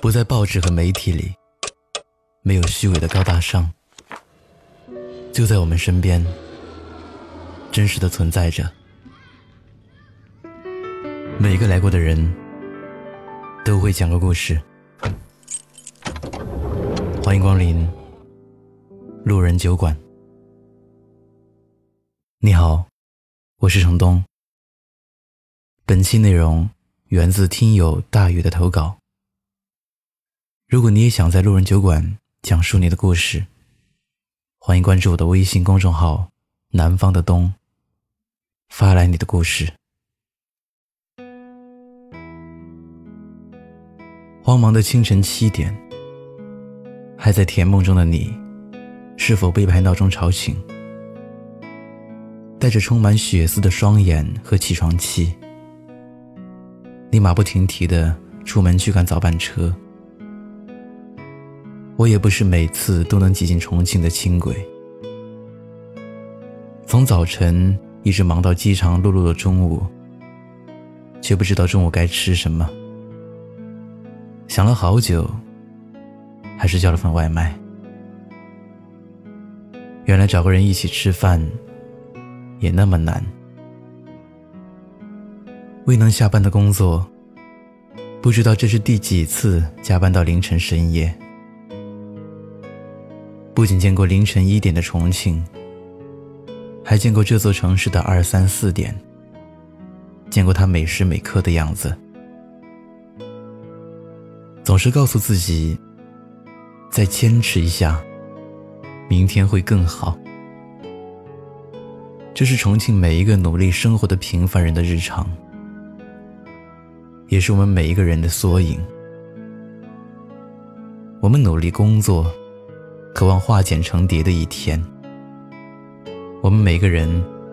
不在报纸和媒体里，没有虚伪的高大上，就在我们身边，真实的存在着。每一个来过的人都会讲个故事。欢迎光临路人酒馆。你好，我是程东。本期内容源自听友大雨的投稿。如果你也想在路人酒馆讲述你的故事，欢迎关注我的微信公众号“南方的冬”，发来你的故事。慌忙的清晨七点，还在甜梦中的你，是否被拍闹钟吵醒？带着充满血丝的双眼和起床气，你马不停蹄的出门去赶早班车。我也不是每次都能挤进重庆的轻轨，从早晨一直忙到饥肠辘辘的中午，却不知道中午该吃什么。想了好久，还是叫了份外卖。原来找个人一起吃饭也那么难。未能下班的工作，不知道这是第几次加班到凌晨深夜。不仅见过凌晨一点的重庆，还见过这座城市的二三四点，见过它每时每刻的样子。总是告诉自己，再坚持一下，明天会更好。这是重庆每一个努力生活的平凡人的日常，也是我们每一个人的缩影。我们努力工作。渴望化茧成蝶的一天，我们每个人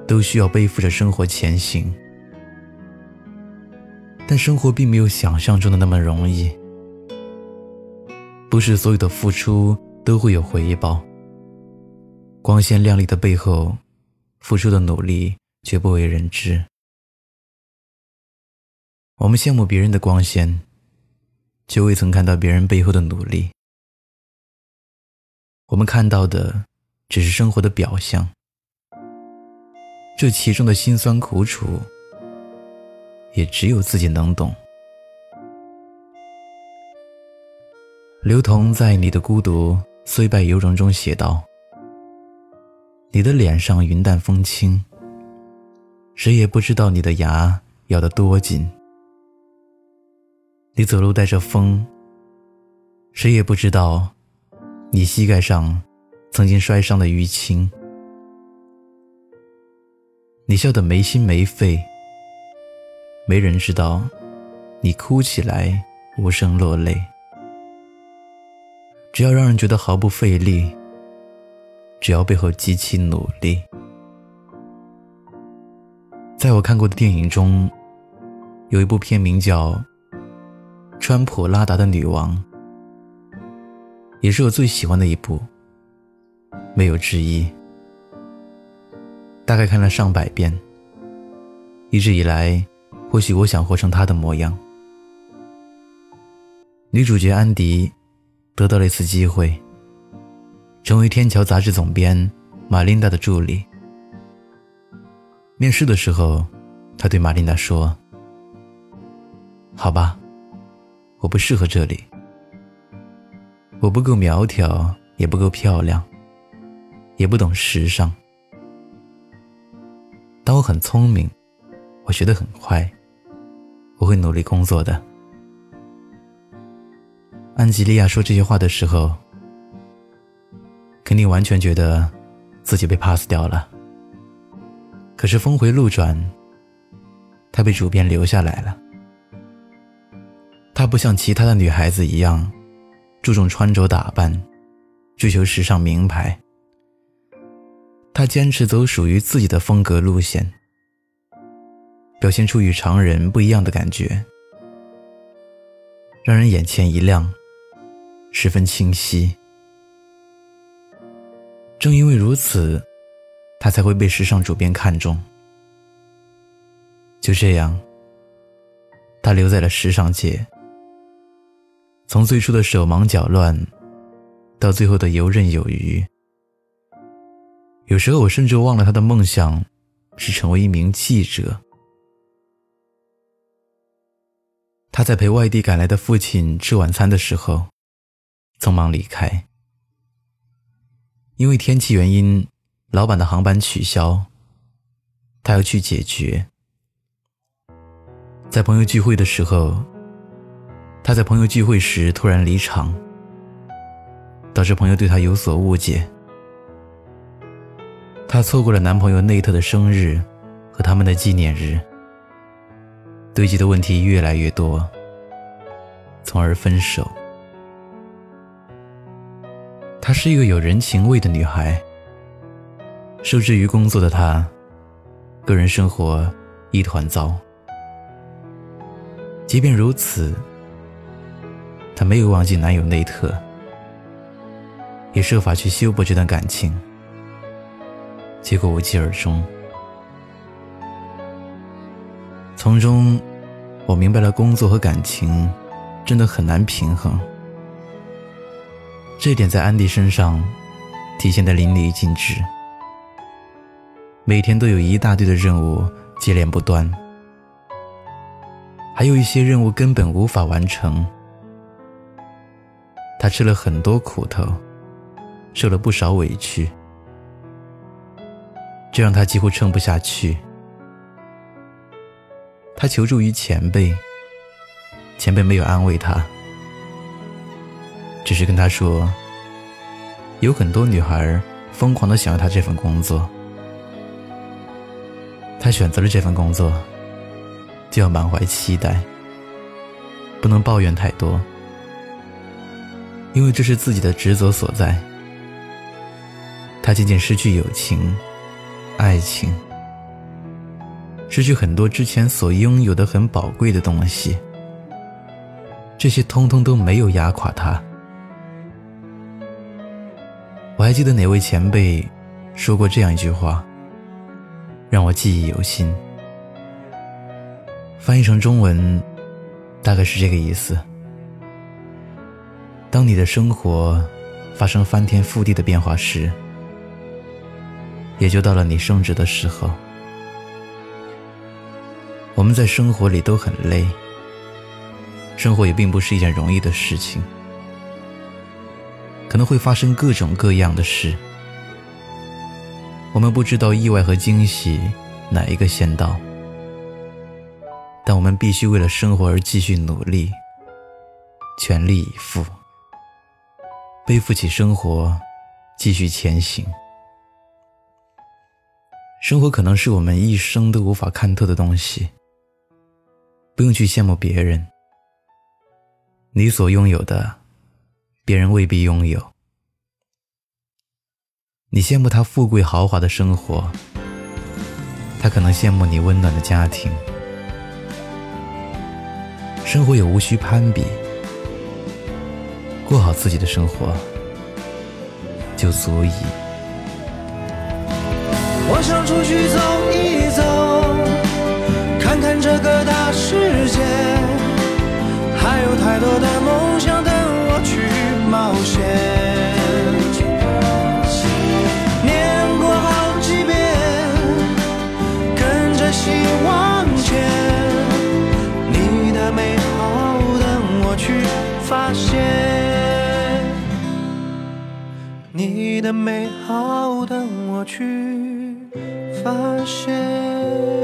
都需要背负着生活前行，但生活并没有想象中的那么容易。不是所有的付出都会有回报，光鲜亮丽的背后，付出的努力却不为人知。我们羡慕别人的光鲜，却未曾看到别人背后的努力。我们看到的只是生活的表象，这其中的辛酸苦楚，也只有自己能懂。刘同在《你的孤独虽败犹荣》中写道：“你的脸上云淡风轻，谁也不知道你的牙咬得多紧；你走路带着风，谁也不知道。”你膝盖上曾经摔伤的淤青，你笑得没心没肺，没人知道你哭起来无声落泪。只要让人觉得毫不费力，只要背后极其努力。在我看过的电影中，有一部片名叫《川普拉达的女王》。也是我最喜欢的一部，没有之一。大概看了上百遍，一直以来，或许我想活成他的模样。女主角安迪得到了一次机会，成为《天桥》杂志总编玛琳达的助理。面试的时候，他对玛琳达说：“好吧，我不适合这里。”我不够苗条，也不够漂亮，也不懂时尚。但我很聪明，我学得很快，我会努力工作的。安吉丽亚说这些话的时候，肯定完全觉得自己被 pass 掉了。可是峰回路转，她被主编留下来了。她不像其他的女孩子一样。注重穿着打扮，追求时尚名牌。她坚持走属于自己的风格路线，表现出与常人不一样的感觉，让人眼前一亮，十分清晰。正因为如此，他才会被时尚主编看中。就这样，他留在了时尚界。从最初的手忙脚乱，到最后的游刃有余。有时候我甚至忘了他的梦想是成为一名记者。他在陪外地赶来的父亲吃晚餐的时候，匆忙离开。因为天气原因，老板的航班取消，他要去解决。在朋友聚会的时候，他在朋友聚会时突然离场，导致朋友对他有所误解。她错过了男朋友内特的生日和他们的纪念日，堆积的问题越来越多，从而分手。她是一个有人情味的女孩，受制于工作的她，个人生活一团糟。即便如此，她没有忘记男友内特，也设法去修补这段感情。结果无疾而终。从中，我明白了工作和感情真的很难平衡。这点在安迪身上体现的淋漓尽致。每天都有一大堆的任务接连不断，还有一些任务根本无法完成。他吃了很多苦头，受了不少委屈。这让他几乎撑不下去。他求助于前辈，前辈没有安慰他，只是跟他说：“有很多女孩疯狂的想要他这份工作，他选择了这份工作，就要满怀期待，不能抱怨太多，因为这是自己的职责所在。他渐渐失去友情。”爱情，失去很多之前所拥有的很宝贵的东西，这些通通都没有压垮他。我还记得哪位前辈说过这样一句话，让我记忆犹新。翻译成中文，大概是这个意思：当你的生活发生翻天覆地的变化时。也就到了你升职的时候。我们在生活里都很累，生活也并不是一件容易的事情，可能会发生各种各样的事。我们不知道意外和惊喜哪一个先到，但我们必须为了生活而继续努力，全力以赴，背负起生活，继续前行。生活可能是我们一生都无法看透的东西，不用去羡慕别人。你所拥有的，别人未必拥有。你羡慕他富贵豪华的生活，他可能羡慕你温暖的家庭。生活也无需攀比，过好自己的生活就足以。我想出去走一走，看看这个大世界，还有太多的梦想等我去冒险。念过好几遍，跟着心往前，你的美好等我去发现，你的美好等我去。发现。